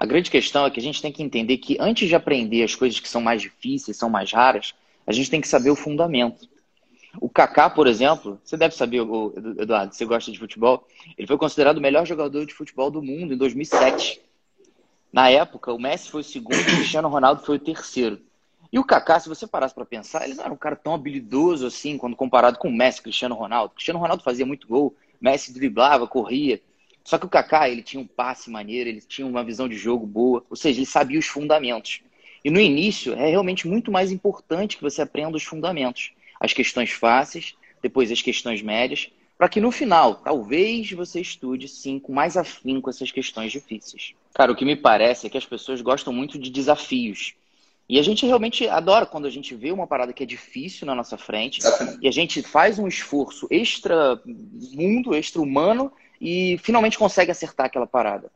A grande questão é que a gente tem que entender que antes de aprender as coisas que são mais difíceis, são mais raras, a gente tem que saber o fundamento. O Kaká, por exemplo, você deve saber, Eduardo, você gosta de futebol, ele foi considerado o melhor jogador de futebol do mundo em 2007. Na época, o Messi foi o segundo o Cristiano Ronaldo foi o terceiro. E o Kaká, se você parasse para pensar, ele não era um cara tão habilidoso assim, quando comparado com o Messi, Cristiano Ronaldo. Cristiano Ronaldo fazia muito gol, Messi driblava, corria. Só que o Kaká, ele tinha um passe maneiro, ele tinha uma visão de jogo boa, ou seja, ele sabia os fundamentos. E no início, é realmente muito mais importante que você aprenda os fundamentos. As questões fáceis, depois as questões médias, para que no final, talvez você estude sim com mais afinco essas questões difíceis. Cara, o que me parece é que as pessoas gostam muito de desafios. E a gente realmente adora quando a gente vê uma parada que é difícil na nossa frente e a gente faz um esforço extra mundo, extra humano e finalmente consegue acertar aquela parada.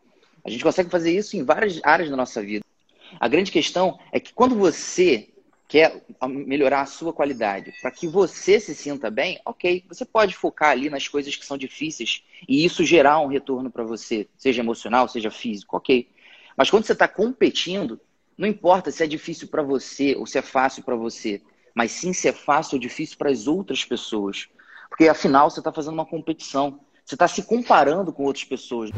A gente consegue fazer isso em várias áreas da nossa vida. A grande questão é que quando você quer melhorar a sua qualidade, para que você se sinta bem, ok, você pode focar ali nas coisas que são difíceis e isso gerar um retorno para você, seja emocional, seja físico, ok. Mas quando você está competindo, não importa se é difícil para você ou se é fácil para você, mas sim se é fácil ou difícil para as outras pessoas. Porque afinal você está fazendo uma competição, você está se comparando com outras pessoas.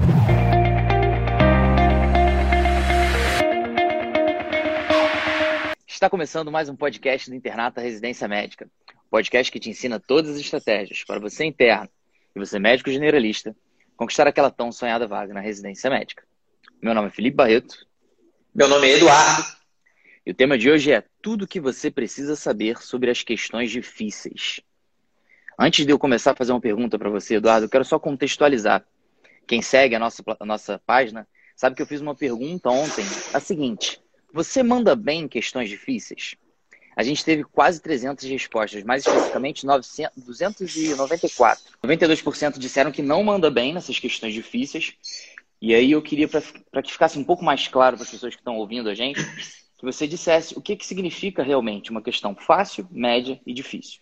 Está começando mais um podcast do Internato Residência Médica. Um podcast que te ensina todas as estratégias para você interno e você médico generalista conquistar aquela tão sonhada vaga na residência médica. Meu nome é Felipe Barreto meu nome é Eduardo. E o tema de hoje é tudo o que você precisa saber sobre as questões difíceis. Antes de eu começar a fazer uma pergunta para você, Eduardo, eu quero só contextualizar. Quem segue a nossa, a nossa página sabe que eu fiz uma pergunta ontem, a seguinte: Você manda bem em questões difíceis? A gente teve quase 300 respostas, mais especificamente 900, 294. 92% disseram que não manda bem nessas questões difíceis e aí eu queria, para que ficasse um pouco mais claro para as pessoas que estão ouvindo a gente, que você dissesse o que, que significa realmente uma questão fácil, média e difícil.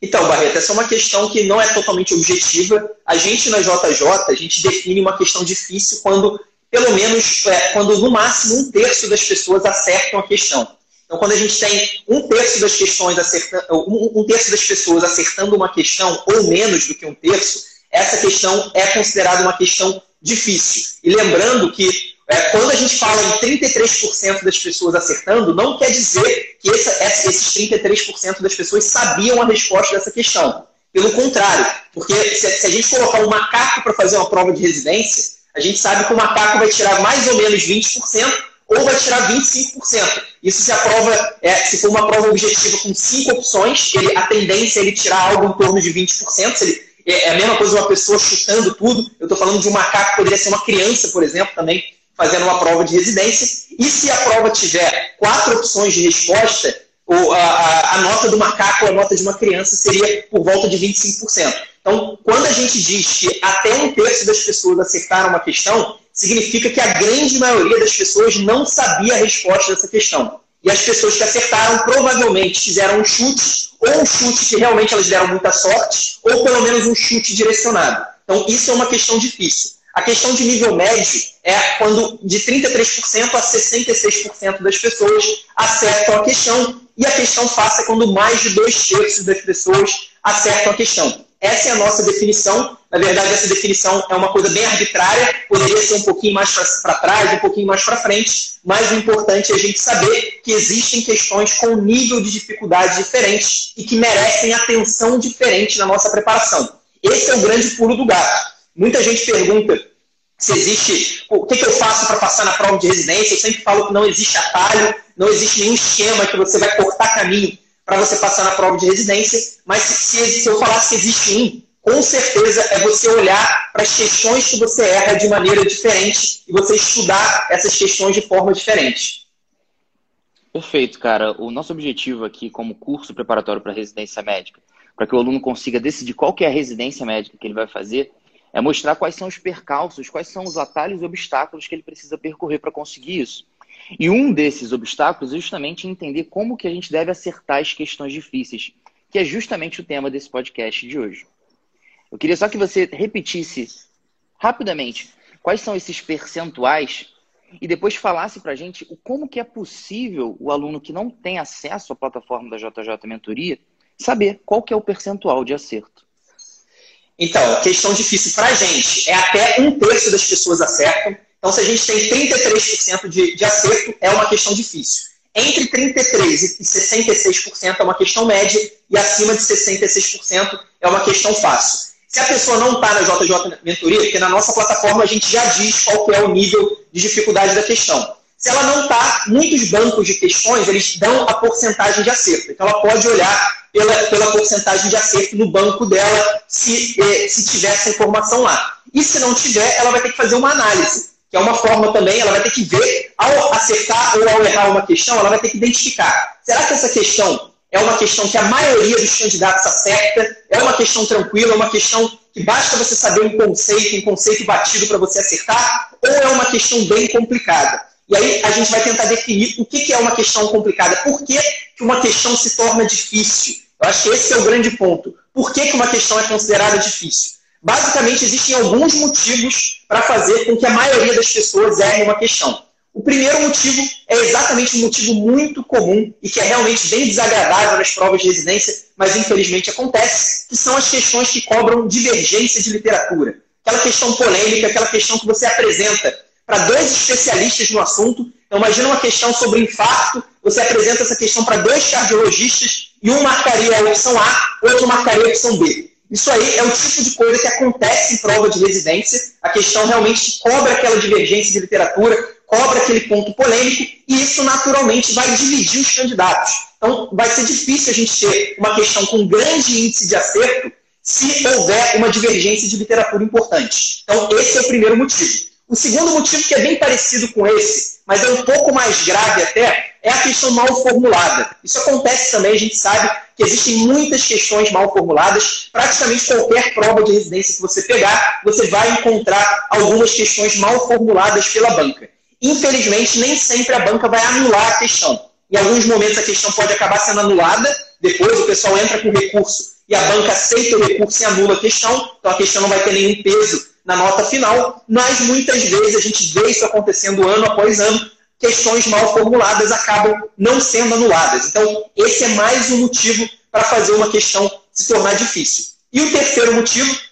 Então, Barreto, essa é uma questão que não é totalmente objetiva. A gente na JJ, a gente define uma questão difícil quando, pelo menos, é, quando no máximo um terço das pessoas acertam a questão. Então, quando a gente tem um terço das questões acertando, um, um terço das pessoas acertando uma questão, ou menos do que um terço, essa questão é considerada uma questão difícil. E lembrando que é, quando a gente fala em 33% das pessoas acertando, não quer dizer que essa, esses 33% das pessoas sabiam a resposta dessa questão. Pelo contrário, porque se, se a gente colocar um macaco para fazer uma prova de residência, a gente sabe que o macaco vai tirar mais ou menos 20% ou vai tirar 25%. Isso se a prova, é, se for uma prova objetiva com cinco opções, ele, a tendência é ele tirar algo em torno de 20%. Se ele é, é a mesma coisa uma pessoa chutando tudo. Eu estou falando de um macaco, poderia ser uma criança, por exemplo, também fazendo uma prova de residência. E se a prova tiver quatro opções de resposta, a, a, a nota do macaco ou a nota de uma criança seria por volta de 25%. Então, quando a gente diz que até um terço das pessoas acertaram uma questão, significa que a grande maioria das pessoas não sabia a resposta dessa questão. E as pessoas que acertaram provavelmente fizeram um chute, ou um chute que realmente elas deram muita sorte, ou pelo menos um chute direcionado. Então, isso é uma questão difícil. A questão de nível médio é quando de 33% a 66% das pessoas acertam a questão, e a questão é quando mais de dois terços das pessoas acertam a questão. Essa é a nossa definição. Na verdade, essa definição é uma coisa bem arbitrária, poderia ser um pouquinho mais para trás, um pouquinho mais para frente, mas o importante é a gente saber que existem questões com nível de dificuldade diferente e que merecem atenção diferente na nossa preparação. Esse é o grande pulo do gato. Muita gente pergunta se existe. O que, que eu faço para passar na prova de residência? Eu sempre falo que não existe atalho, não existe nenhum esquema que você vai cortar caminho para você passar na prova de residência, mas se, se eu falar que existe um, com certeza é você olhar para as questões que você erra de maneira diferente e você estudar essas questões de forma diferente. Perfeito, cara. O nosso objetivo aqui, como curso preparatório para residência médica, para que o aluno consiga decidir qual que é a residência médica que ele vai fazer, é mostrar quais são os percalços, quais são os atalhos e obstáculos que ele precisa percorrer para conseguir isso. E um desses obstáculos é justamente entender como que a gente deve acertar as questões difíceis, que é justamente o tema desse podcast de hoje. Eu queria só que você repetisse rapidamente quais são esses percentuais e depois falasse para a gente como que é possível o aluno que não tem acesso à plataforma da JJ Mentoria saber qual que é o percentual de acerto. Então, questão difícil para a gente. É até um terço das pessoas acertam. Então, se a gente tem 33% de, de acerto, é uma questão difícil. Entre 33% e 66% é uma questão média, e acima de 66% é uma questão fácil. Se a pessoa não está na JJ Mentoria, porque na nossa plataforma a gente já diz qual é o nível de dificuldade da questão. Se ela não está, muitos bancos de questões, eles dão a porcentagem de acerto. Então ela pode olhar pela, pela porcentagem de acerto no banco dela, se, eh, se tiver essa informação lá. E se não tiver, ela vai ter que fazer uma análise, que é uma forma também, ela vai ter que ver, ao acertar ou ao errar uma questão, ela vai ter que identificar. Será que essa questão é uma questão que a maioria dos candidatos acerta, é uma questão tranquila, é uma questão que basta você saber um conceito, um conceito batido para você acertar, ou é uma questão bem complicada. E aí a gente vai tentar definir o que é uma questão complicada, por que, que uma questão se torna difícil. Eu acho que esse é o grande ponto. Por que, que uma questão é considerada difícil? Basicamente, existem alguns motivos para fazer com que a maioria das pessoas erre uma questão. O primeiro motivo é exatamente um motivo muito comum e que é realmente bem desagradável nas provas de residência, mas infelizmente acontece, que são as questões que cobram divergência de literatura. Aquela questão polêmica, aquela questão que você apresenta para dois especialistas no assunto. Então, imagina uma questão sobre infarto, você apresenta essa questão para dois cardiologistas e um marcaria a opção A, outro marcaria a opção B. Isso aí é o tipo de coisa que acontece em prova de residência. A questão realmente cobra aquela divergência de literatura, cobra aquele ponto polêmico e isso naturalmente vai dividir os candidatos. Então, vai ser difícil a gente ter uma questão com grande índice de acerto se houver uma divergência de literatura importante. Então, esse é o primeiro motivo. O segundo motivo, que é bem parecido com esse, mas é um pouco mais grave até, é a questão mal formulada. Isso acontece também, a gente sabe que existem muitas questões mal formuladas. Praticamente qualquer prova de residência que você pegar, você vai encontrar algumas questões mal formuladas pela banca. Infelizmente, nem sempre a banca vai anular a questão. Em alguns momentos a questão pode acabar sendo anulada, depois o pessoal entra com recurso e a banca aceita o recurso e anula a questão, então a questão não vai ter nenhum peso na nota final, mas muitas vezes a gente vê isso acontecendo ano após ano, questões mal formuladas acabam não sendo anuladas. Então, esse é mais um motivo para fazer uma questão se tornar difícil. E o terceiro motivo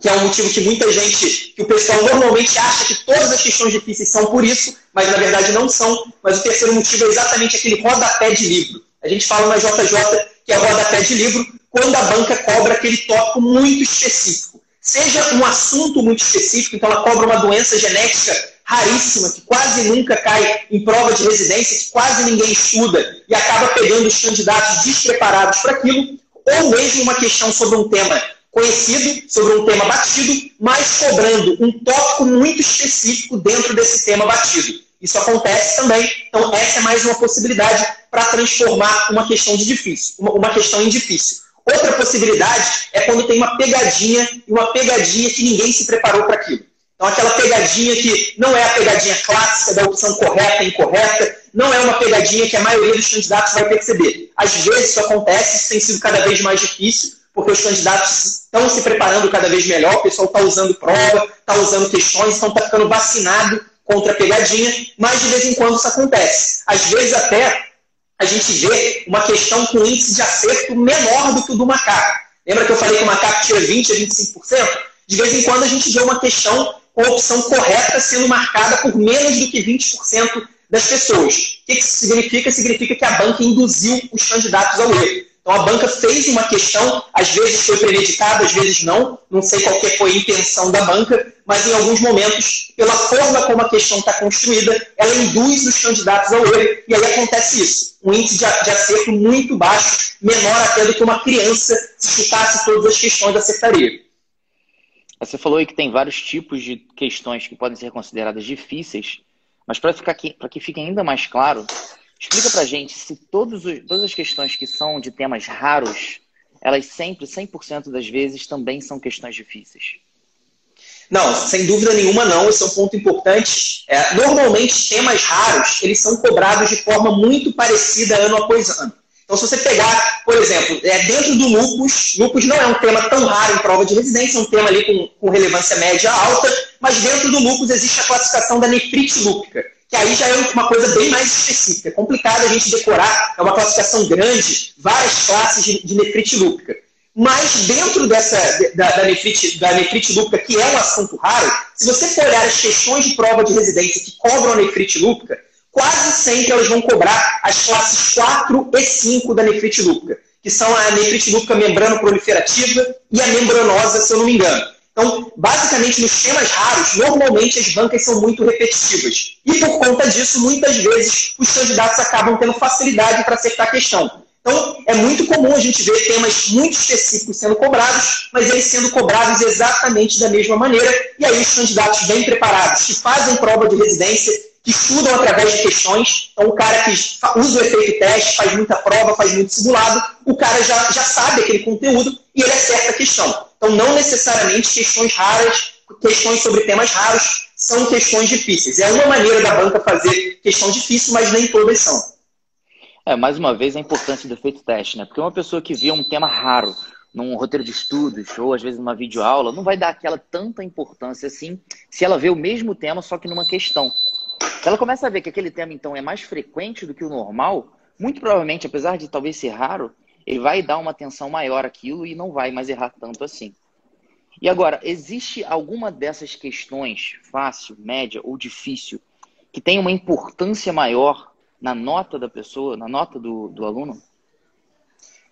que é um motivo que muita gente, que o pessoal normalmente acha que todas as questões difíceis são por isso, mas na verdade não são. Mas o terceiro motivo é exatamente aquele rodapé de livro. A gente fala na JJ que é rodapé de livro quando a banca cobra aquele tópico muito específico. Seja um assunto muito específico, então ela cobra uma doença genética raríssima, que quase nunca cai em prova de residência, que quase ninguém estuda e acaba pegando os candidatos despreparados para aquilo, ou mesmo uma questão sobre um tema conhecido, sobre um tema batido, mas cobrando um tópico muito específico dentro desse tema batido. Isso acontece também. Então, essa é mais uma possibilidade para transformar uma questão de difícil, uma, questão em difícil. Outra possibilidade é quando tem uma pegadinha e uma pegadinha que ninguém se preparou para aquilo. Então, aquela pegadinha que não é a pegadinha clássica da opção correta e incorreta, não é uma pegadinha que a maioria dos candidatos vai perceber. Às vezes isso acontece, isso tem sido cada vez mais difícil, porque os candidatos estão se preparando cada vez melhor, o pessoal está usando prova, está usando questões, então está ficando vacinado contra a pegadinha, mas de vez em quando isso acontece. Às vezes até a gente vê uma questão com índice de acerto menor do que o do macaco. Lembra que eu falei que o macaco tira 20% a 25%? De vez em quando a gente vê uma questão com a opção correta sendo marcada por menos do que 20% das pessoas. O que isso significa? Significa que a banca induziu os candidatos ao erro. Então a banca fez uma questão, às vezes foi premeditada, às vezes não, não sei qual foi a intenção da banca, mas em alguns momentos, pela forma como a questão está construída, ela induz os candidatos ao erro, e aí acontece isso. Um índice de, de acerto muito baixo, menor até do que uma criança se chutasse todas as questões acertaria. Você falou aí que tem vários tipos de questões que podem ser consideradas difíceis, mas para que fique ainda mais claro, Explica pra gente se todos os, todas as questões que são de temas raros, elas sempre, 100% das vezes, também são questões difíceis. Não, sem dúvida nenhuma não, esse é um ponto importante. É, normalmente, temas raros, eles são cobrados de forma muito parecida ano após ano. Então, se você pegar, por exemplo, é, dentro do lupus, lupus não é um tema tão raro em prova de residência, é um tema ali com, com relevância média alta, mas dentro do lupus existe a classificação da nefrite lúpica, que aí já é uma coisa bem mais específica. É complicado a gente decorar, é uma classificação grande, várias classes de, de nefrite lúpica. Mas dentro dessa, da, da, nefrite, da nefrite lúpica, que é um assunto raro, se você for olhar as questões de prova de residência que cobram a nefrite lúpica, quase sempre elas vão cobrar as classes 4 e 5 da nefrite lúpica, que são a nefrite lúpica membrano proliferativa e a membranosa, se eu não me engano. Então, basicamente, nos temas raros, normalmente as bancas são muito repetitivas. E por conta disso, muitas vezes, os candidatos acabam tendo facilidade para acertar a questão. Então, é muito comum a gente ver temas muito específicos sendo cobrados, mas eles sendo cobrados exatamente da mesma maneira, e aí os candidatos bem preparados, que fazem prova de residência, que estudam através de questões, então o cara que usa o efeito teste, faz muita prova, faz muito simulado, o cara já, já sabe aquele conteúdo e ele acerta a questão. Então, não necessariamente questões raras, questões sobre temas raros, são questões difíceis. É uma maneira da banca fazer questão difícil, mas nem todas são. É, mais uma vez, a importância do efeito teste, né? Porque uma pessoa que vê um tema raro num roteiro de estudos ou às vezes numa videoaula, não vai dar aquela tanta importância assim se ela vê o mesmo tema, só que numa questão. Se ela começa a ver que aquele tema, então, é mais frequente do que o normal, muito provavelmente, apesar de talvez ser raro, ele vai dar uma atenção maior àquilo e não vai mais errar tanto assim. E agora, existe alguma dessas questões, fácil, média ou difícil, que tem uma importância maior na nota da pessoa, na nota do, do aluno?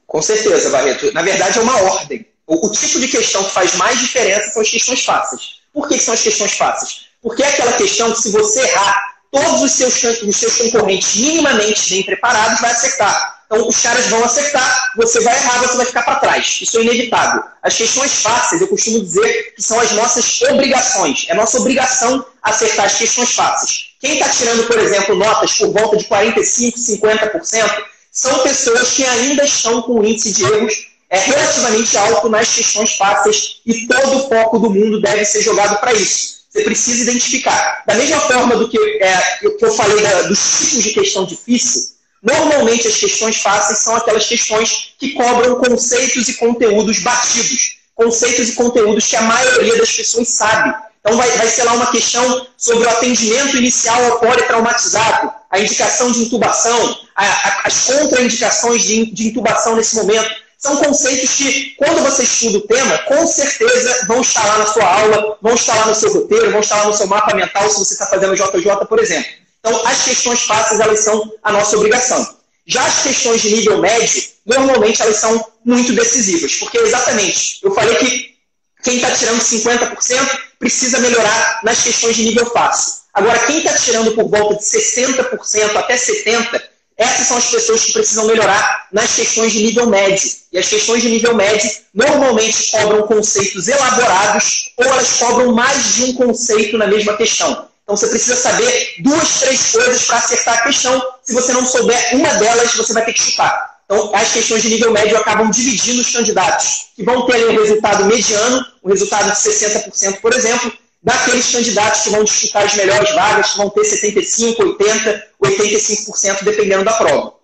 Com certeza, Barreto. Na verdade, é uma ordem. O, o, tipo de questão que faz mais diferença são as questões fáceis. Por que, são as questões fáceis? Porque é aquela questão que, se você errar, todos os seus, os seus concorrentes minimamente bem preparados vai acertar. Então, os caras vão acertar, você vai errar, você vai ficar para trás. Isso é inevitável. As questões fáceis, eu costumo dizer que são as nossas obrigações. É nossa obrigação acertar as questões fáceis. Quem está tirando, por exemplo, notas por volta de 45%, 50%, são pessoas que ainda estão com um índice de erros é, relativamente alto nas questões fáceis e todo o foco do mundo deve ser jogado para isso. Você precisa identificar. Da mesma forma do que, é, que eu falei da, dos tipos de questão difícil, Normalmente, as questões fáceis são aquelas questões que cobram conceitos e conteúdos batidos, conceitos e conteúdos que a maioria das pessoas sabe. Então, vai, vai ser lá uma questão sobre o atendimento inicial ao politraumatizado, a indicação de intubação, a, a, as contraindicações de, de intubação nesse momento. São conceitos que, quando você estuda o tema, com certeza vão estar lá na sua aula, vão estar lá no seu roteiro, vão estar lá no seu mapa mental, se você está fazendo JJ, por exemplo. Então, as questões fáceis, elas são a nossa obrigação. Já as questões de nível médio, normalmente elas são muito decisivas, porque exatamente, eu falei que quem está tirando 50% precisa melhorar nas questões de nível fácil. Agora, quem está tirando por volta de 60% até 70%, essas são as pessoas que precisam melhorar nas questões de nível médio. E as questões de nível médio normalmente cobram conceitos elaborados ou elas cobram mais de um conceito na mesma questão. Então você precisa saber duas, três coisas para acertar a questão. Se você não souber uma delas, você vai ter que chutar. Então, as questões de nível médio acabam dividindo os candidatos, que vão ter um resultado mediano, um resultado de 60%, por exemplo, daqueles candidatos que vão disputar as melhores vagas, que vão ter 75%, 80%, 85%, dependendo da prova.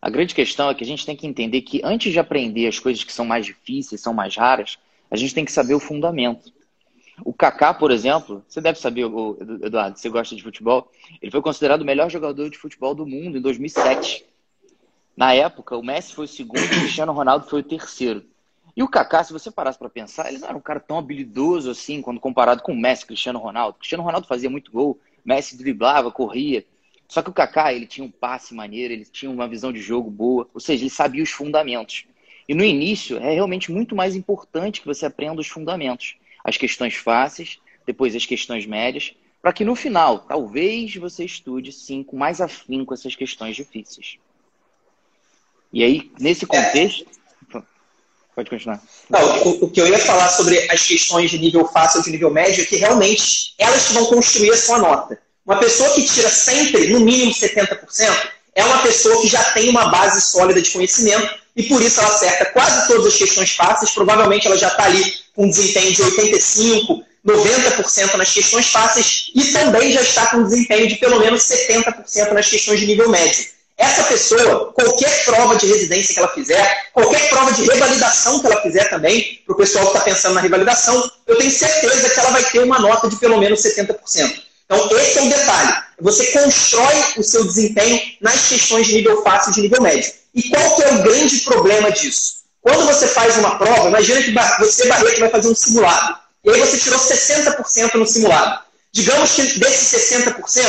A grande questão é que a gente tem que entender que antes de aprender as coisas que são mais difíceis, são mais raras, a gente tem que saber o fundamento. O Kaká, por exemplo, você deve saber, Eduardo, você gosta de futebol, ele foi considerado o melhor jogador de futebol do mundo em 2007. Na época, o Messi foi o segundo e o Cristiano Ronaldo foi o terceiro. E o Kaká, se você parasse para pensar, ele não era um cara tão habilidoso assim, quando comparado com o Messi Cristiano Ronaldo. Cristiano Ronaldo fazia muito gol, Messi driblava, corria. Só que o Kaká, ele tinha um passe maneiro, ele tinha uma visão de jogo boa, ou seja, ele sabia os fundamentos. E no início, é realmente muito mais importante que você aprenda os fundamentos as questões fáceis, depois as questões médias, para que no final, talvez você estude sim com mais afinco essas questões difíceis. E aí, nesse contexto. É. Pode continuar. Não, o, o, que eu ia falar sobre as questões de nível fácil ou de nível médio é que realmente elas vão construir a sua nota. Uma pessoa que tira sempre, no mínimo 70%, é uma pessoa que já tem uma base sólida de conhecimento e por isso ela acerta quase todas as questões fáceis. Provavelmente ela já está ali com desempenho de 85%, 90% nas questões fáceis e também já está com desempenho de pelo menos 70% nas questões de nível médio. essa pessoa, qualquer prova de residência que ela fizer, qualquer prova de revalidação que ela fizer também, para o pessoal que está pensando na revalidação, eu tenho certeza que ela vai ter uma nota de pelo menos 70%. Então, esse é o detalhe. Você constrói o seu desempenho nas questões de nível fácil e de nível médio. E qual que é o grande problema disso? Quando você faz uma prova, imagina que você, Barreto, vai fazer um simulado. E aí você tirou 60% no simulado. Digamos que desses 60%,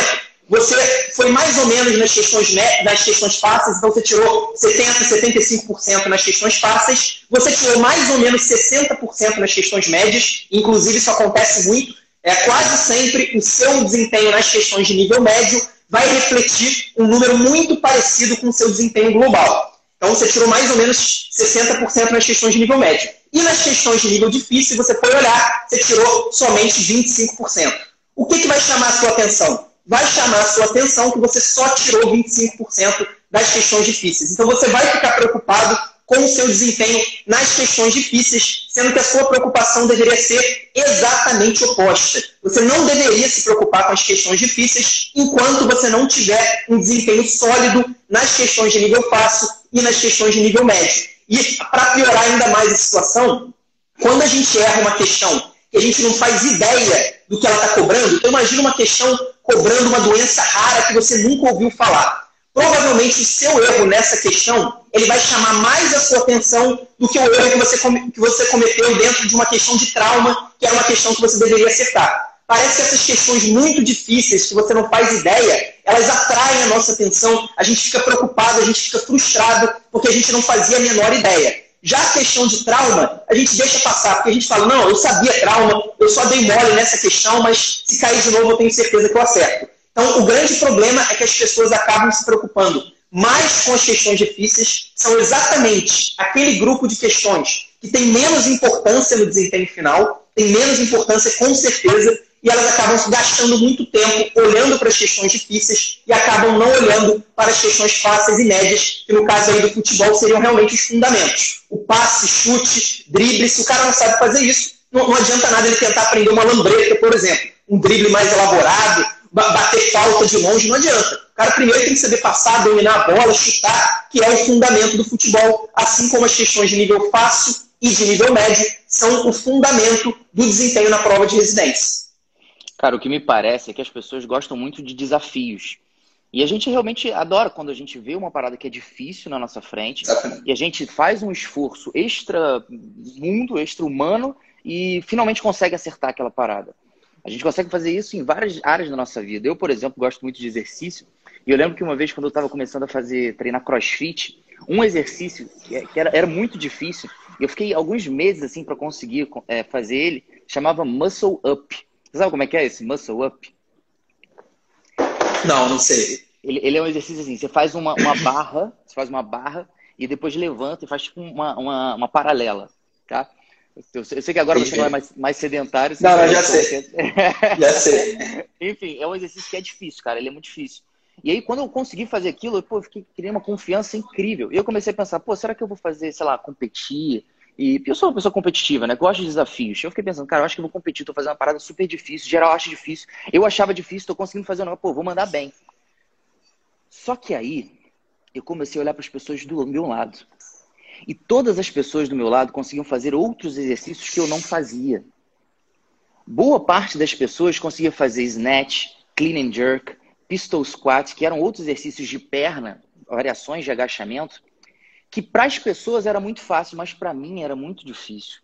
você foi mais ou menos nas questões, nas questões fáceis, então você tirou 70%, 75% nas questões fáceis, você tirou mais ou menos 60% nas questões médias, inclusive isso acontece muito, é quase sempre o seu desempenho nas questões de nível médio vai refletir um número muito parecido com o seu desempenho global. Então você tirou mais ou menos 60% nas questões de nível médio. E nas questões de nível difícil, você foi olhar, você tirou somente 25%. O que, que vai chamar a sua atenção? Vai chamar a sua atenção que você só tirou 25% das questões difíceis. Então você vai ficar preocupado com o seu desempenho nas questões difíceis, sendo que a sua preocupação deveria ser exatamente oposta. Você não deveria se preocupar com as questões difíceis enquanto você não tiver um desempenho sólido nas questões de nível fácil e nas questões de nível médio. E para piorar ainda mais a situação, quando a gente erra uma questão que a gente não faz ideia do que ela está cobrando, então imagina uma questão cobrando uma doença rara que você nunca ouviu falar provavelmente o seu erro nessa questão ele vai chamar mais a sua atenção do que o erro que você, que você cometeu dentro de uma questão de trauma, que era uma questão que você deveria acertar. Parece que essas questões muito difíceis, que você não faz ideia, elas atraem a nossa atenção, a gente fica preocupado, a gente fica frustrado, porque a gente não fazia a menor ideia. Já a questão de trauma, a gente deixa passar, porque a gente fala, não, eu sabia trauma, eu só dei mole nessa questão, mas se cair de novo eu tenho certeza que eu acerto. Então, o grande problema é que as pessoas acabam se preocupando mais com as questões difíceis, são exatamente aquele grupo de questões que tem menos importância no desempenho final, tem menos importância com certeza, e elas acabam gastando muito tempo olhando para as questões difíceis e acabam não olhando para as questões fáceis e médias, que no caso aí do futebol seriam realmente os fundamentos. O passe, chute, drible, se o cara não sabe fazer isso, não, não adianta nada ele tentar aprender uma lambreta, por exemplo, um drible mais elaborado, bater falta de longe, não adianta. O cara primeiro tem que saber passar, dominar a bola, chutar, que é o fundamento do futebol, assim como as questões de nível fácil e de nível médio são o fundamento do desempenho na prova de residência. Cara, o que me parece é que as pessoas gostam muito de desafios. E a gente realmente adora quando a gente vê uma parada que é difícil na nossa frente Exatamente. e a gente faz um esforço extra mundo, extra humano e finalmente consegue acertar aquela parada. A gente consegue fazer isso em várias áreas da nossa vida. Eu, por exemplo, gosto muito de exercício. E eu lembro que uma vez, quando eu estava começando a fazer treinar crossfit, um exercício que é, era, era muito difícil, eu fiquei alguns meses assim para conseguir é, fazer ele, chamava Muscle Up. Você sabe como é que é esse Muscle Up? Não, não sei. Ele, ele é um exercício assim, você faz uma, uma barra, você faz uma barra e depois levanta e faz tipo uma, uma, uma paralela, tá? Eu sei que agora você não é mais, mais sedentário. Não, não, já sei. já sei. Enfim, é um exercício que é difícil, cara. Ele é muito difícil. E aí, quando eu consegui fazer aquilo, eu, pô, fiquei, criei uma confiança incrível. E eu comecei a pensar, pô, será que eu vou fazer, sei lá, competir? E eu sou uma pessoa competitiva, né? Gosto de desafios. Eu fiquei pensando, cara, eu acho que eu vou competir, tô fazendo uma parada super difícil. Geral acha difícil. Eu achava difícil, tô conseguindo fazer uma, pô, vou mandar bem. Só que aí, eu comecei a olhar para as pessoas do meu lado. E todas as pessoas do meu lado conseguiam fazer outros exercícios que eu não fazia. Boa parte das pessoas conseguia fazer snatch, clean and jerk, pistol squat, que eram outros exercícios de perna, variações de agachamento, que para as pessoas era muito fácil, mas para mim era muito difícil.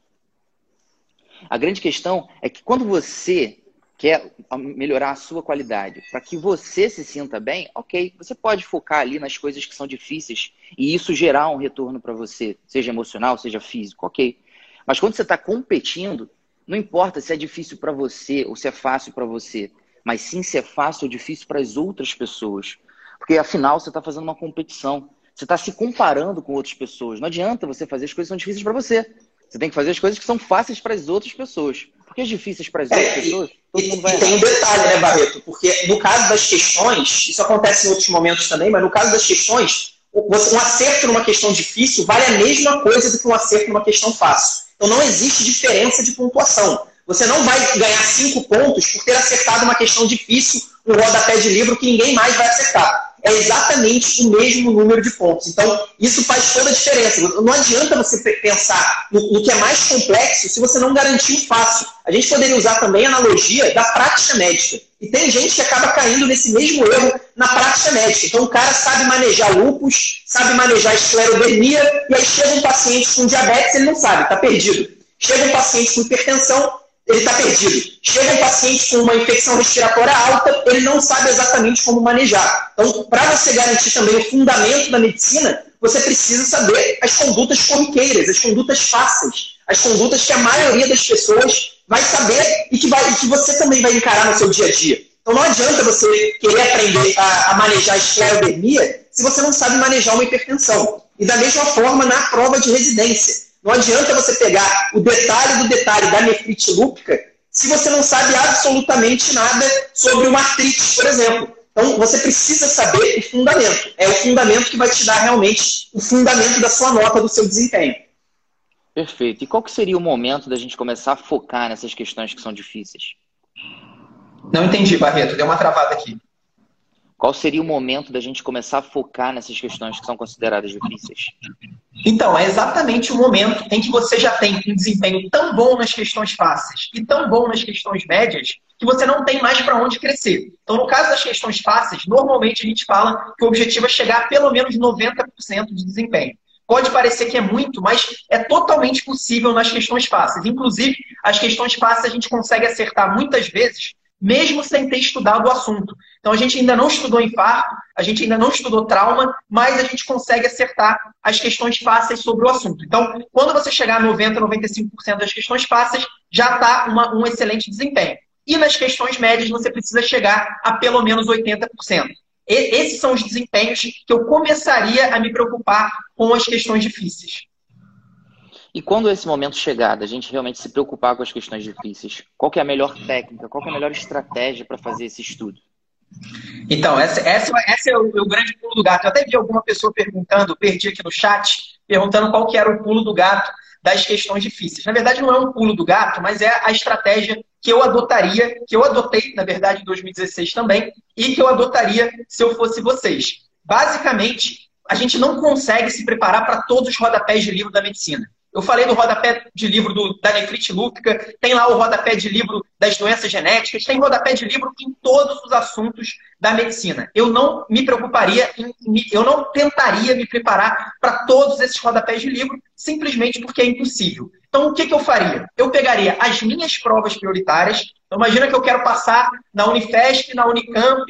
A grande questão é que quando você quer melhorar a sua qualidade, para que você se sinta bem, ok, você pode focar ali nas coisas que são difíceis e isso gerar um retorno para você, seja emocional, seja físico, ok. Mas quando você está competindo, não importa se é difícil para você ou se é fácil para você, mas sim se é fácil ou difícil para as outras pessoas. Porque afinal você está fazendo uma competição. Você está se comparando com outras pessoas. Não adianta você fazer as coisas que são difíceis para você. Você tem que fazer as coisas que são fáceis para as outras pessoas. Porque as difíceis para as outras é, pessoas, todo e, mundo vai. E tem um detalhe, né, Barreto? Porque no caso das questões, isso acontece em outros momentos também, mas no caso das questões, um acerto numa questão difícil vale a mesma coisa do que um acerto numa questão fácil. Então não existe diferença de pontuação. Você não vai ganhar cinco pontos por ter acertado uma questão difícil, um rodapé de livro que ninguém mais vai acertar. É exatamente o mesmo número de pontos. Então, isso faz toda a diferença. Não adianta você pensar no, no que é mais complexo se você não garantir o fácil. A gente poderia usar também a analogia da prática médica. E tem gente que acaba caindo nesse mesmo erro na prática médica. Então, o cara sabe manejar lupus, sabe manejar esclerodermia, e aí chega um paciente com diabetes, ele não sabe, está perdido. Chega um paciente com hipertensão, ele está perdido. Chega um paciente com uma infecção respiratória alta, ele não sabe exatamente como manejar. Então, para você garantir também o fundamento da medicina, você precisa saber as condutas corriqueiras, as condutas fáceis, as condutas que a maioria das pessoas vai saber e que, vai, e que você também vai encarar no seu dia a dia. Então, não adianta você querer aprender a, a manejar a esclerodermia se você não sabe manejar uma hipertensão. E da mesma forma, na prova de residência. Não adianta você pegar o detalhe do detalhe da nefrite lúpica se você não sabe absolutamente nada sobre uma artrite, por exemplo. Então, você precisa saber o fundamento. É o fundamento que vai te dar realmente o fundamento da sua nota, do seu desempenho. Perfeito. E qual que seria o momento da gente começar a focar nessas questões que são difíceis? Não entendi, Barreto. Deu uma travada aqui. Qual seria o momento da gente começar a focar nessas questões que são consideradas difíceis? Então, é exatamente o momento em que você já tem um desempenho tão bom nas questões fáceis e tão bom nas questões médias que você não tem mais para onde crescer. Então, no caso das questões fáceis, normalmente a gente fala que o objetivo é chegar a pelo menos 90% de desempenho. Pode parecer que é muito, mas é totalmente possível nas questões fáceis. Inclusive, as questões fáceis a gente consegue acertar muitas vezes mesmo sem ter estudado o assunto. Então a gente ainda não estudou infarto, a gente ainda não estudou trauma, mas a gente consegue acertar as questões fáceis sobre o assunto. Então, quando você chegar a 90, 95% das questões fáceis, já está um excelente desempenho. E nas questões médias você precisa chegar a pelo menos 80%. E, esses são os desempenhos que eu começaria a me preocupar com as questões difíceis. E quando esse momento chegar, da gente realmente se preocupar com as questões difíceis, qual é a melhor técnica, qual é a melhor estratégia para fazer esse estudo? Então, essa, essa, essa é o, o, grande pulo do gato. Eu até vi alguma pessoa perguntando, perdi aqui no chat, perguntando qual que era o pulo do gato das questões difíceis. Na verdade, não é um pulo do gato, mas é a estratégia que eu adotaria, que eu adotei, na verdade, em 2016 também, e que eu adotaria se eu fosse vocês. Basicamente, a gente não consegue se preparar para todos os rodapés de livro da medicina. Eu falei do rodapé de livro do, da nefrite lúpica, tem lá o rodapé de livro das doenças genéticas, tem rodapé de livro em todos os assuntos da medicina. Eu não me preocuparia, em, eu não tentaria me preparar para todos esses rodapés de livro, simplesmente porque é impossível. Então, o que, que eu faria? Eu pegaria as minhas provas prioritárias. Então, imagina que eu quero passar na Unifesp, na Unicamp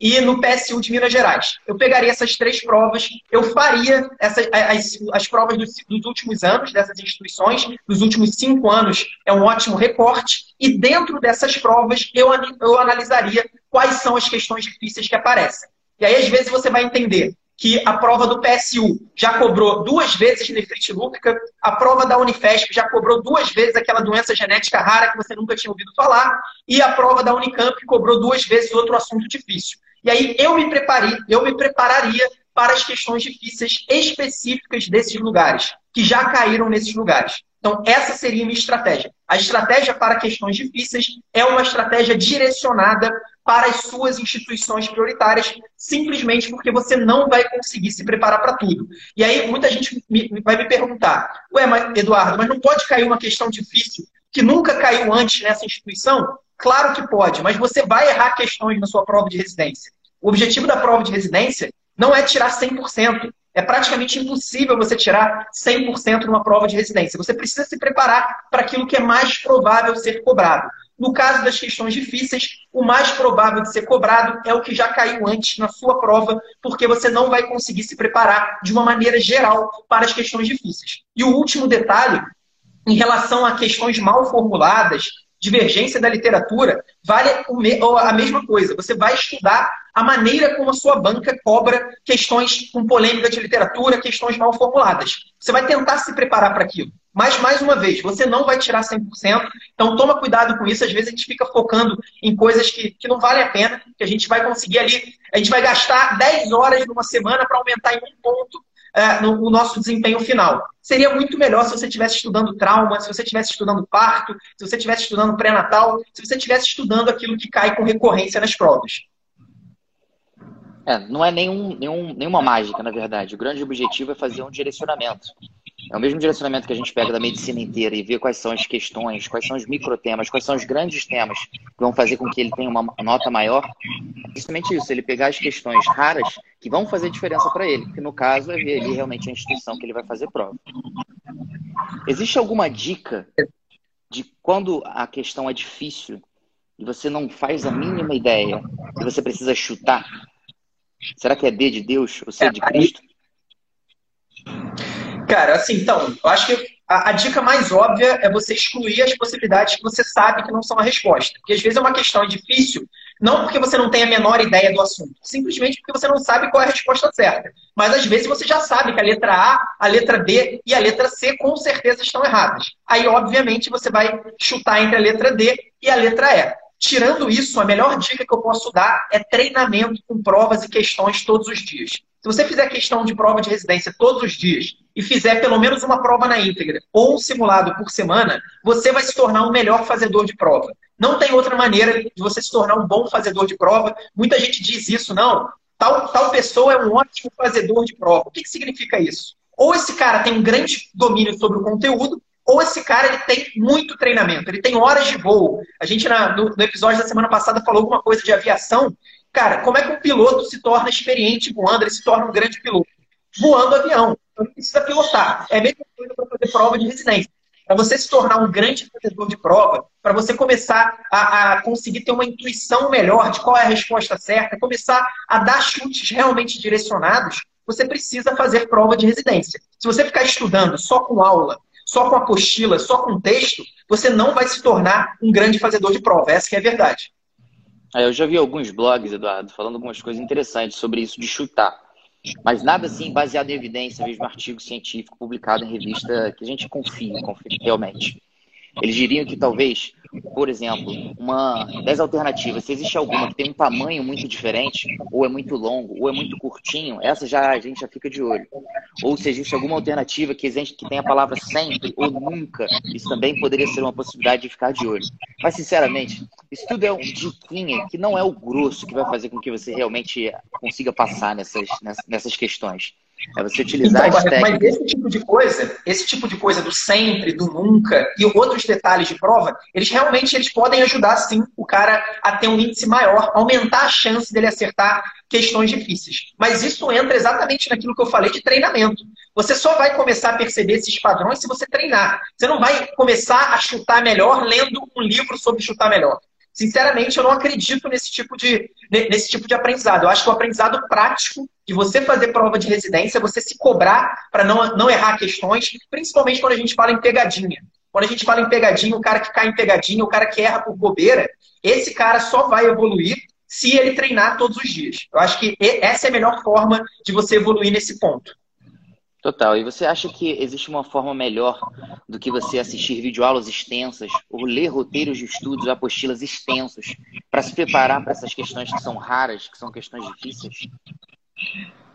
e no PSU de Minas Gerais. Eu pegaria essas três provas, eu faria essas, as, as provas dos, dos, últimos anos dessas instituições, dos últimos cinco anos é um ótimo recorte, e dentro dessas provas eu, eu analisaria quais são as questões difíceis que aparecem. E aí, às vezes, você vai entender que a prova do PSU já cobrou duas vezes nefrite lúpica, a prova da Unifesp já cobrou duas vezes aquela doença genética rara que você nunca tinha ouvido falar, e a prova da Unicamp cobrou duas vezes outro assunto difícil. E aí eu me preparei, eu me prepararia para as questões difíceis específicas desses lugares, que já caíram nesses lugares. Então, essa seria a minha estratégia. A estratégia para questões difíceis é uma estratégia direcionada para as suas instituições prioritárias, simplesmente porque você não vai conseguir se preparar para tudo. E aí, muita gente vai me perguntar: Ué, mas, Eduardo, mas não pode cair uma questão difícil que nunca caiu antes nessa instituição? Claro que pode, mas você vai errar questões na sua prova de residência. O objetivo da prova de residência não é tirar 100%. É praticamente impossível você tirar 100% numa prova de residência. Você precisa se preparar para aquilo que é mais provável ser cobrado. No caso das questões difíceis, o mais provável de ser cobrado é o que já caiu antes na sua prova, porque você não vai conseguir se preparar de uma maneira geral para as questões difíceis. E o último detalhe, em relação a questões mal formuladas, divergência da literatura, vale a mesma coisa. Você vai estudar a maneira como a sua banca cobra questões com polêmica de literatura, questões mal formuladas. Você vai tentar se preparar para aquilo. Mas, mais uma vez, você não vai tirar 100%, então toma cuidado com isso. Às vezes a gente fica focando em coisas que, que não valem a pena, que a gente vai conseguir ali, a gente vai gastar 10 horas numa semana para aumentar em um ponto é, no, no, nosso desempenho final. Seria muito melhor se você estivesse estudando trauma, se você estivesse estudando parto, se você estivesse estudando pré-natal, se você estivesse estudando aquilo que cai com recorrência nas provas. É, não é nenhum, nenhum, nenhuma mágica, na verdade. O grande objetivo é fazer um direcionamento. É o mesmo direcionamento que a gente pega da medicina inteira e vê quais são as questões, quais são os microtemas, quais são os grandes temas que vão fazer com que ele tenha uma nota maior. É justamente isso, ele pegar as questões raras que vão fazer diferença para ele, que no caso é ver ali realmente a instituição que ele vai fazer prova. Existe alguma dica de quando a questão é difícil e você não faz a mínima ideia e você precisa chutar? Será que é D de Deus ou C de Cristo? Cara, assim, então, eu acho que a, a, dica mais óbvia é você excluir as possibilidades que você sabe que não são a resposta. Porque às vezes é uma questão difícil, não porque você não tem a menor ideia do assunto, simplesmente porque você não sabe qual é a resposta certa. Mas às vezes você já sabe que a letra A, a letra B e a letra C com certeza estão erradas. Aí, obviamente, você vai chutar entre a letra D e a letra E. Tirando isso, a melhor dica que eu posso dar é treinamento com provas e questões todos os dias. Se você fizer questão de prova de residência todos os dias e fizer pelo menos uma prova na íntegra ou um simulado por semana, você vai se tornar um melhor fazedor de prova. Não tem outra maneira de você se tornar um bom fazedor de prova. Muita gente diz isso, não. Tal, tal pessoa é um ótimo fazedor de prova. O que, que significa isso? Ou esse cara tem um grande domínio sobre o conteúdo, ou esse cara ele tem muito treinamento, ele tem horas de voo. A gente, na, no, no, episódio da semana passada, falou alguma coisa de aviação. Cara, como é que um piloto se torna experiente voando, ele se torna um grande piloto? Voando avião. Então, ele precisa pilotar. É a mesma coisa para fazer prova de residência. Para você se tornar um grande fazedor de prova, para você começar a, a, conseguir ter uma intuição melhor de qual é a resposta certa, começar a dar chutes realmente direcionados, você precisa fazer prova de residência. Se você ficar estudando só com aula, só com apostila, só com texto, você não vai se tornar um grande fazedor de prova. Essa é a verdade. É, eu já vi alguns blogs, Eduardo, falando algumas coisas interessantes sobre isso de chutar. Mas nada assim baseado em evidência, mesmo artigo científico publicado em revista que a gente confia, confia realmente. Eles diriam que talvez, por exemplo, uma das alternativas, se existe alguma que tem um tamanho muito diferente, ou é muito longo, ou é muito curtinho, essa já a gente já fica de olho. Ou se existe alguma alternativa que, existe, que tem a palavra sempre ou nunca, isso também poderia ser uma possibilidade de ficar de olho. Mas, sinceramente, isso tudo é um diquinha que não é o grosso que vai fazer com que você realmente consiga passar nessas, nessas questões. É você utilizar então, as técnicas. Mas esse tipo de coisa, esse tipo de coisa do sempre, do nunca e outros detalhes de prova, eles realmente eles podem ajudar sim o cara a ter um índice maior, aumentar a chance dele acertar questões difíceis. Mas isso entra exatamente naquilo que eu falei de treinamento. Você só vai começar a perceber esses padrões se você treinar. Você não vai começar a chutar melhor lendo um livro sobre chutar melhor. Sinceramente, eu não acredito nesse tipo de, nesse tipo de aprendizado. Eu acho que o aprendizado prático de você fazer prova de residência, você se cobrar para não, não errar questões, principalmente quando a gente fala em pegadinha. Quando a gente fala em pegadinha, o cara que cai em pegadinha, o cara que erra por bobeira, esse cara só vai evoluir se ele treinar todos os dias. Eu acho que essa é a melhor forma de você evoluir nesse ponto. Total. E você acha que existe uma forma melhor do que você assistir videoaulas extensas ou ler roteiros de estudos, apostilas extensos, para se preparar para essas questões que são raras, que são questões difíceis?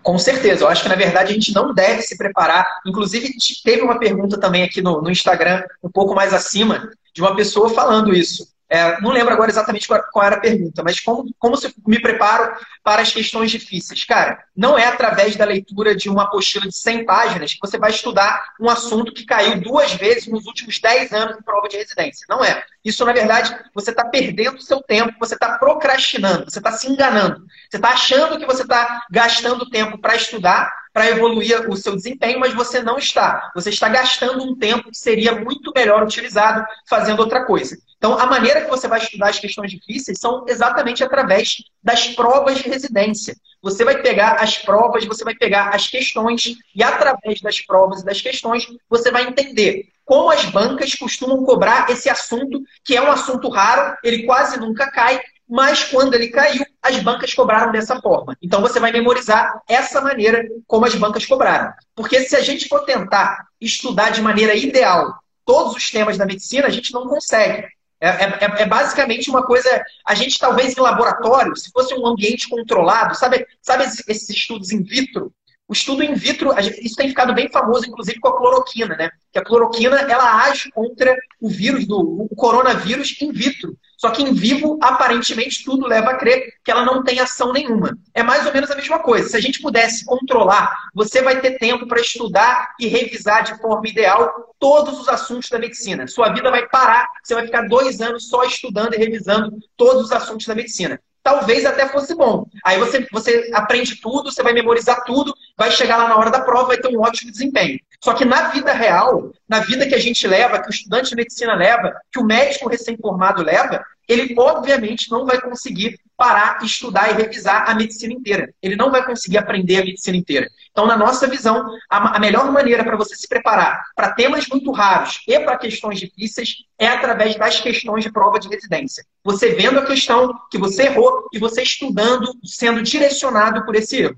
Com certeza. Eu acho que, na verdade, a gente não deve se preparar. Inclusive, teve uma pergunta também aqui no, no Instagram, um pouco mais acima, de uma pessoa falando isso. É, não lembro agora exatamente qual, era a pergunta, mas como, como se me preparo para as questões difíceis? Cara, não é através da leitura de uma apostila de 100 páginas que você vai estudar um assunto que caiu duas vezes nos últimos 10 anos em prova de residência. Não é. Isso, na verdade, você está perdendo seu tempo, você está procrastinando, você está se enganando. Você está achando que você está gastando tempo para estudar, para evoluir o seu desempenho, mas você não está. Você está gastando um tempo que seria muito melhor utilizado fazendo outra coisa. Então, a maneira que você vai estudar as questões difíceis são exatamente através das provas de residência. Você vai pegar as provas, você vai pegar as questões, e através das provas e das questões, você vai entender como as bancas costumam cobrar esse assunto, que é um assunto raro, ele quase nunca cai, mas quando ele caiu, as bancas cobraram dessa forma. Então você vai memorizar essa maneira como as bancas cobraram. Porque se a gente for tentar estudar de maneira ideal todos os temas da medicina, a gente não consegue. É, é, é, é, basicamente uma coisa. A gente, talvez em laboratório, se fosse um ambiente controlado, sabe, sabe esses estudos in vitro? O estudo in vitro, isso tem ficado bem famoso, inclusive com a cloroquina, né? Que a cloroquina, ela age contra o vírus, do o coronavírus in vitro. Só que em vivo, aparentemente, tudo leva a crer que ela não tem ação nenhuma. É mais ou menos a mesma coisa. Se a gente pudesse controlar, você vai ter tempo para estudar e revisar de forma ideal todos os assuntos da medicina. Sua vida vai parar, você vai ficar dois anos só estudando e revisando todos os assuntos da medicina talvez até fosse bom. Aí você, você aprende tudo, você vai memorizar tudo, vai chegar lá na hora da prova, vai ter um ótimo desempenho. Só que na vida real, na vida que a gente leva, que o estudante de medicina leva, que o médico recém-formado leva, ele obviamente não vai conseguir parar, estudar e revisar a medicina inteira. Ele não vai conseguir aprender a medicina inteira. Então, na nossa visão, a, melhor maneira para você se preparar para temas muito raros e para questões difíceis é através das questões de prova de residência. Você vendo a questão que você errou e você estudando, sendo direcionado por esse erro.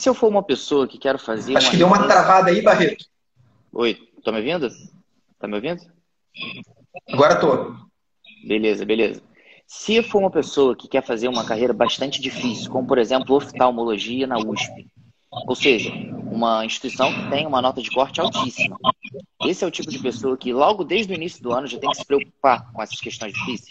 Se eu for uma pessoa que quero fazer. Acho que deu uma travada aí, Barreto. Oi, tá me ouvindo? Tá me ouvindo? Agora tô. Beleza, beleza. Se for uma pessoa que quer fazer uma carreira bastante difícil, como por exemplo oftalmologia na USP, ou seja, uma instituição que tem uma nota de corte altíssima, esse é o tipo de pessoa que logo desde o início do ano já tem que se preocupar com essas questões difíceis?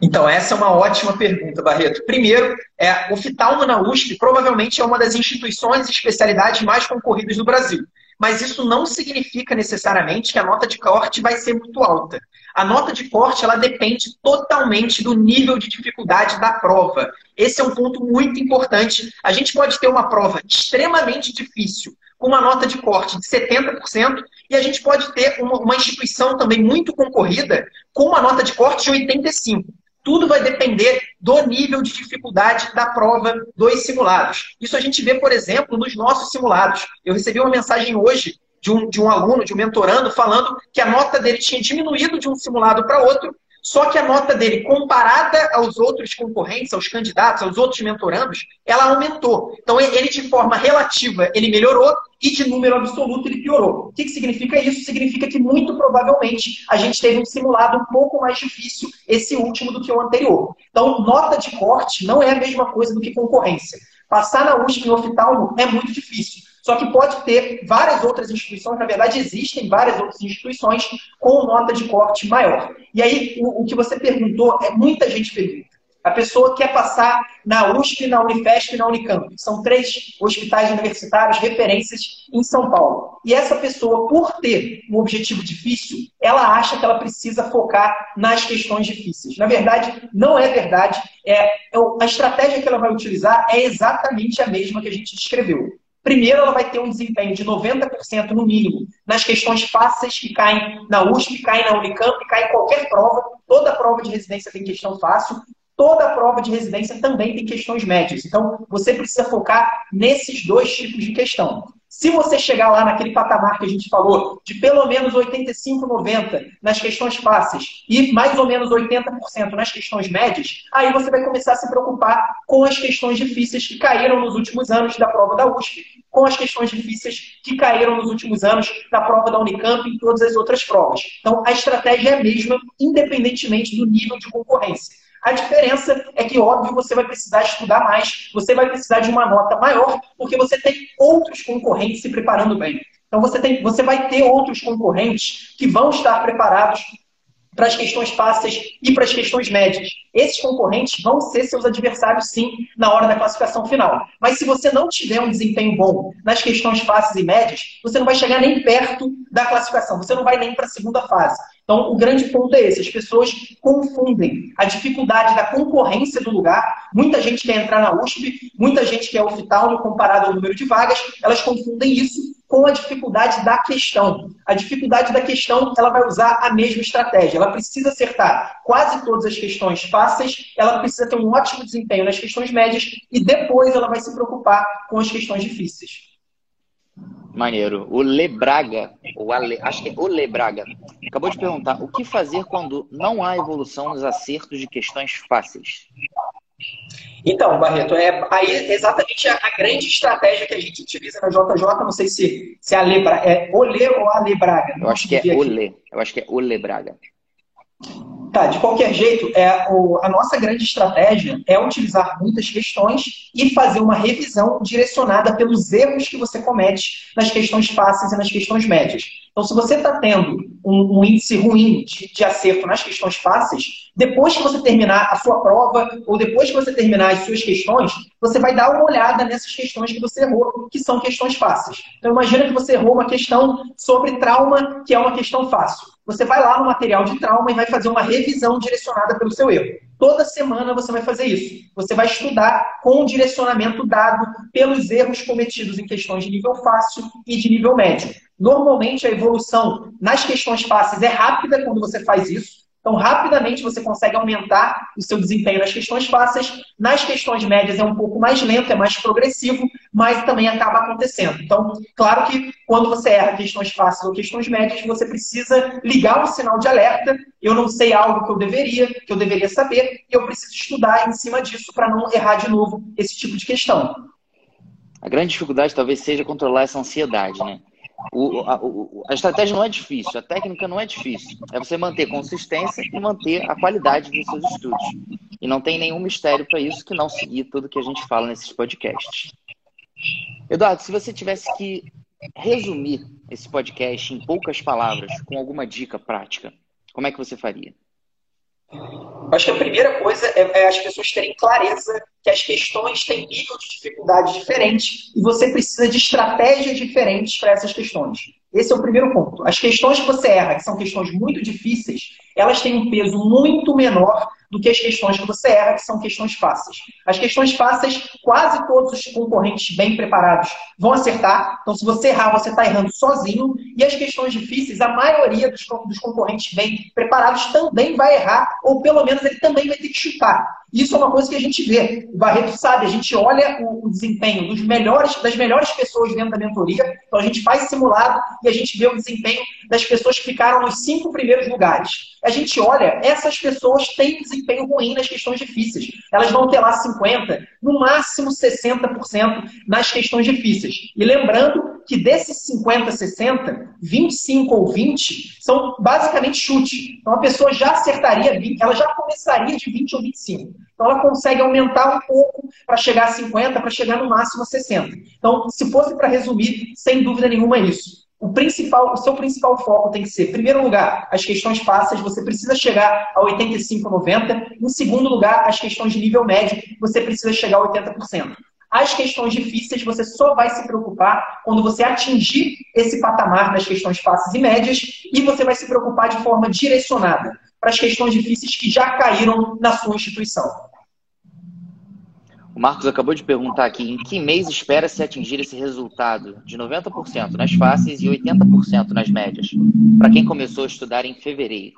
Então, essa é uma ótima pergunta, Barreto. Primeiro, é, o Oftalmo na USP provavelmente é uma das instituições e especialidades mais concorridas do Brasil mas isso não significa necessariamente que a nota de corte vai ser muito alta. A nota de corte ela depende totalmente do nível de dificuldade da prova. Esse é um ponto muito importante. A gente pode ter uma prova extremamente difícil, com uma nota de corte de 70%, e a gente pode ter uma, uma instituição também muito concorrida com uma nota de corte de 85%. Tudo vai depender do nível de dificuldade da prova dos simulados. Isso a gente vê, por exemplo, nos nossos simulados. Eu recebi uma mensagem hoje de um, de um aluno, de um mentorando, falando que a nota dele tinha diminuído de um simulado para outro só que a nota dele, comparada aos outros concorrentes, aos candidatos, aos outros mentorandos, ela aumentou. Então, ele, de forma relativa, ele melhorou e de número absoluto, ele piorou. O que, que significa isso? Significa que, muito provavelmente, a gente teve um simulado um pouco mais difícil, esse último, do que o anterior. Então, nota de corte não é a mesma coisa do que concorrência. Passar na USP em oftalmo é muito difícil. Só que pode ter várias outras instituições, na verdade, existem várias outras instituições com nota de corte maior. E aí, o, o que você perguntou, é muita gente pergunta. A pessoa quer passar na USP, na Unifesp e na Unicamp. São três hospitais universitários referências em São Paulo. E essa pessoa, por ter um objetivo difícil, ela acha que ela precisa focar nas questões difíceis. Na verdade, não é verdade. É, é a estratégia que ela vai utilizar é exatamente a mesma que a gente descreveu. Primeiro, ela vai ter um desempenho de 90% no mínimo nas questões fáceis que caem na USP, caem na Unicamp, caem em qualquer prova. Toda prova de residência tem questão fácil. Toda prova de residência também tem questões médias. Então, você precisa focar nesses dois tipos de questão. Se você chegar lá naquele patamar que a gente falou, de pelo menos 85, 90 nas questões fáceis e mais ou menos 80% nas questões médias, aí você vai começar a se preocupar com as questões difíceis que caíram nos últimos anos da prova da USP, com as questões difíceis que caíram nos últimos anos da prova da Unicamp e todas as outras provas. Então, a estratégia é a mesma, independentemente do nível de concorrência. A diferença é que, óbvio, você vai precisar estudar mais, você vai precisar de uma nota maior, porque você tem outros concorrentes se preparando bem. Então, você, tem, você vai ter outros concorrentes que vão estar preparados para as questões fáceis e para as questões médias. Esses concorrentes vão ser seus adversários, sim, na hora da classificação final. Mas se você não tiver um desempenho bom nas questões fáceis e médias, você não vai chegar nem perto da classificação, você não vai nem para a segunda fase. Então, o grande ponto é esse: as pessoas confundem a dificuldade da concorrência do lugar. Muita gente quer entrar na USP, muita gente quer oftalmo comparado ao número de vagas, elas confundem isso com a dificuldade da questão. A dificuldade da questão, ela vai usar a mesma estratégia. Ela precisa acertar quase todas as questões fáceis, ela precisa ter um ótimo desempenho nas questões médias e depois ela vai se preocupar com as questões difíceis. Maneiro. O Lebraga, ou Ale, acho que é o Lebraga, acabou de perguntar o que fazer quando não há evolução nos acertos de questões fáceis. Então, Barreto, é aí exatamente a, a, grande estratégia que a gente utiliza na JJ, não sei se, se é a Lebra, é Olê ou a Lebraga. Eu acho que é Olê. Eu acho que é Olê Braga. Tá, de qualquer jeito, é, o, a nossa grande estratégia é utilizar muitas questões e fazer uma revisão direcionada pelos erros que você comete nas questões fáceis e nas questões médias. Então, se você está tendo um, um, índice ruim de, de acerto nas questões fáceis, depois que você terminar a sua prova ou depois que você terminar as suas questões, você vai dar uma olhada nessas questões que você errou, que são questões fáceis. Então, imagina que você errou uma questão sobre trauma, que é uma questão fácil você vai lá no material de trauma e vai fazer uma revisão direcionada pelo seu erro. Toda semana você vai fazer isso. Você vai estudar com o direcionamento dado pelos erros cometidos em questões de nível fácil e de nível médio. Normalmente a evolução nas questões fáceis é rápida quando você faz isso. Então, rapidamente você consegue aumentar o seu desempenho nas questões fáceis. Nas questões médias é um pouco mais lento, é mais progressivo, mas também acaba acontecendo. Então, claro que quando você erra questões fáceis ou questões médias, você precisa ligar um sinal de alerta. Eu não sei algo que eu deveria, que eu deveria saber, e eu preciso estudar em cima disso para não errar de novo esse tipo de questão. A grande dificuldade talvez seja controlar essa ansiedade, né? O, a, o, a, estratégia não é difícil, a técnica não é difícil. É você manter consistência e manter a qualidade dos seus estudos. E não tem nenhum mistério para isso que não seguir tudo que a gente fala nesses podcasts. Eduardo, se você tivesse que resumir esse podcast em poucas palavras, com alguma dica prática, como é que você faria? Acho que a primeira coisa é, é, as pessoas terem clareza que as questões têm nível de dificuldade diferente e você precisa de estratégias diferentes para essas questões. Esse é o primeiro ponto. As questões que você erra, que são questões muito difíceis, elas têm um peso muito menor do que as questões que você erra, que são questões fáceis. As questões fáceis, quase todos os concorrentes bem preparados vão acertar. Então, se você errar, você está errando sozinho. E as questões difíceis, a maioria dos, dos concorrentes bem preparados também vai errar, ou pelo menos ele também vai ter que chutar. Isso é uma coisa que a gente vê. O Barreto sabe, a gente olha o, o, desempenho dos melhores, das melhores pessoas dentro da mentoria. Então a gente faz simulado e a gente vê o desempenho das pessoas que ficaram nos cinco primeiros lugares. A gente olha, essas pessoas têm desempenho ruim nas questões difíceis. Elas vão ter lá 50%, no máximo 60% nas questões difíceis. E lembrando que desses 50, 60, 25 ou 20 são basicamente chute. Então a pessoa já acertaria 20, ela já começaria de 20 ou 25. Então ela consegue aumentar um pouco para chegar a 50, para chegar no máximo a 60. Então, se fosse para resumir, sem dúvida nenhuma é isso. O principal, o seu principal foco tem que ser, em primeiro lugar, as questões fáceis, você precisa chegar a 85, 90. Em segundo lugar, as questões de nível médio, você precisa chegar a 80%. As questões difíceis você só vai se preocupar quando você atingir esse patamar das questões fáceis e médias e você vai se preocupar de forma direcionada para as questões difíceis que já caíram na sua instituição. O Marcos acabou de perguntar aqui em que mês espera-se atingir esse resultado de 90% nas fáceis e 80% nas médias, para quem começou a estudar em fevereiro.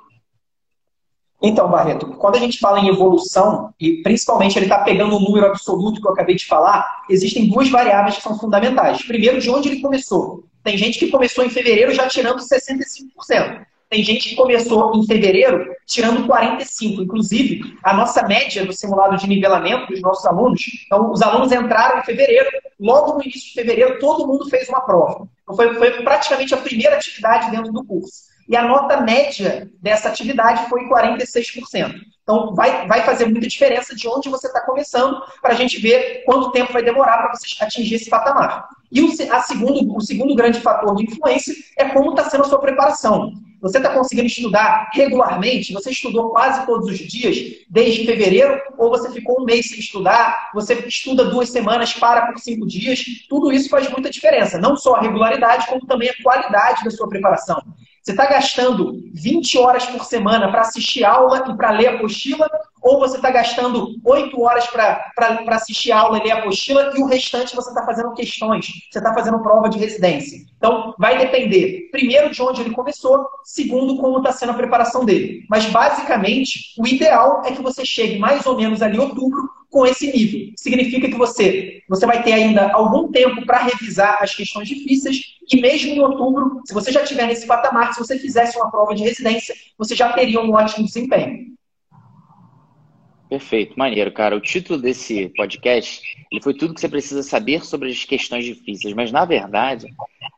Então, Barreto, quando a gente fala em evolução, e principalmente ele está pegando o número absoluto que eu acabei de falar, existem duas variáveis que são fundamentais. Primeiro, de onde ele começou. Tem gente que começou em fevereiro já tirando 65%. Tem gente que começou em fevereiro tirando 45. Inclusive, a nossa média do simulado de nivelamento dos nossos alunos, então os alunos entraram em fevereiro, logo no início de fevereiro, todo mundo fez uma prova. Então, foi, foi praticamente a primeira atividade dentro do curso e a nota média dessa atividade foi 46%. Então, vai, vai fazer muita diferença de onde você está começando para a gente ver quanto tempo vai demorar para você atingir esse patamar. E o, segundo, o segundo grande fator de influência é como está sendo a sua preparação. Você está conseguindo estudar regularmente? Você estudou quase todos os dias, desde fevereiro? Ou você ficou um mês sem estudar? Você estuda duas semanas, para por cinco dias? Tudo isso faz muita diferença. Não só a regularidade, como também a qualidade da sua preparação. Você está gastando 20 horas por semana para assistir aula e para ler a apostila? Ou você está gastando 8 horas para assistir aula e ler a apostila e o restante você está fazendo questões, você está fazendo prova de residência? Então, vai depender, primeiro, de onde ele começou, segundo, como está sendo a preparação dele. Mas, basicamente, o ideal é que você chegue mais ou menos ali em outubro com esse nível. Significa que você, você vai ter ainda algum tempo para revisar as questões difíceis e mesmo em outubro, se você já estiver nesse patamar, se você fizesse uma prova de residência, você já teria um ótimo desempenho. Perfeito, maneiro, cara. O título desse podcast ele foi tudo que você precisa saber sobre as questões difíceis, mas na verdade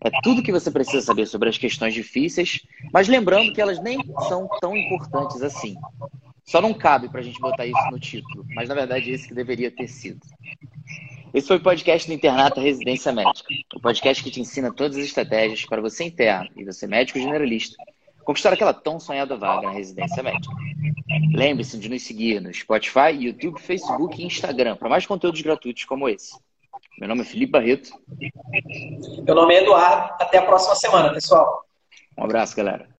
é tudo que você precisa saber sobre as questões difíceis, mas lembrando que elas nem são tão importantes assim. Só não cabe para a gente botar isso no título, mas na verdade esse que deveria ter sido. Esse foi o podcast do Internato Residência Médica, o podcast que te ensina todas as estratégias para você interno e você médico generalista conquistar aquela tão sonhada vaga na residência médica. Lembre-se de nos seguir no Spotify, YouTube, Facebook e Instagram para mais conteúdos gratuitos como esse. Meu nome é Felipe Barreto. Meu nome é Eduardo. Até a próxima semana, pessoal. Um abraço, galera.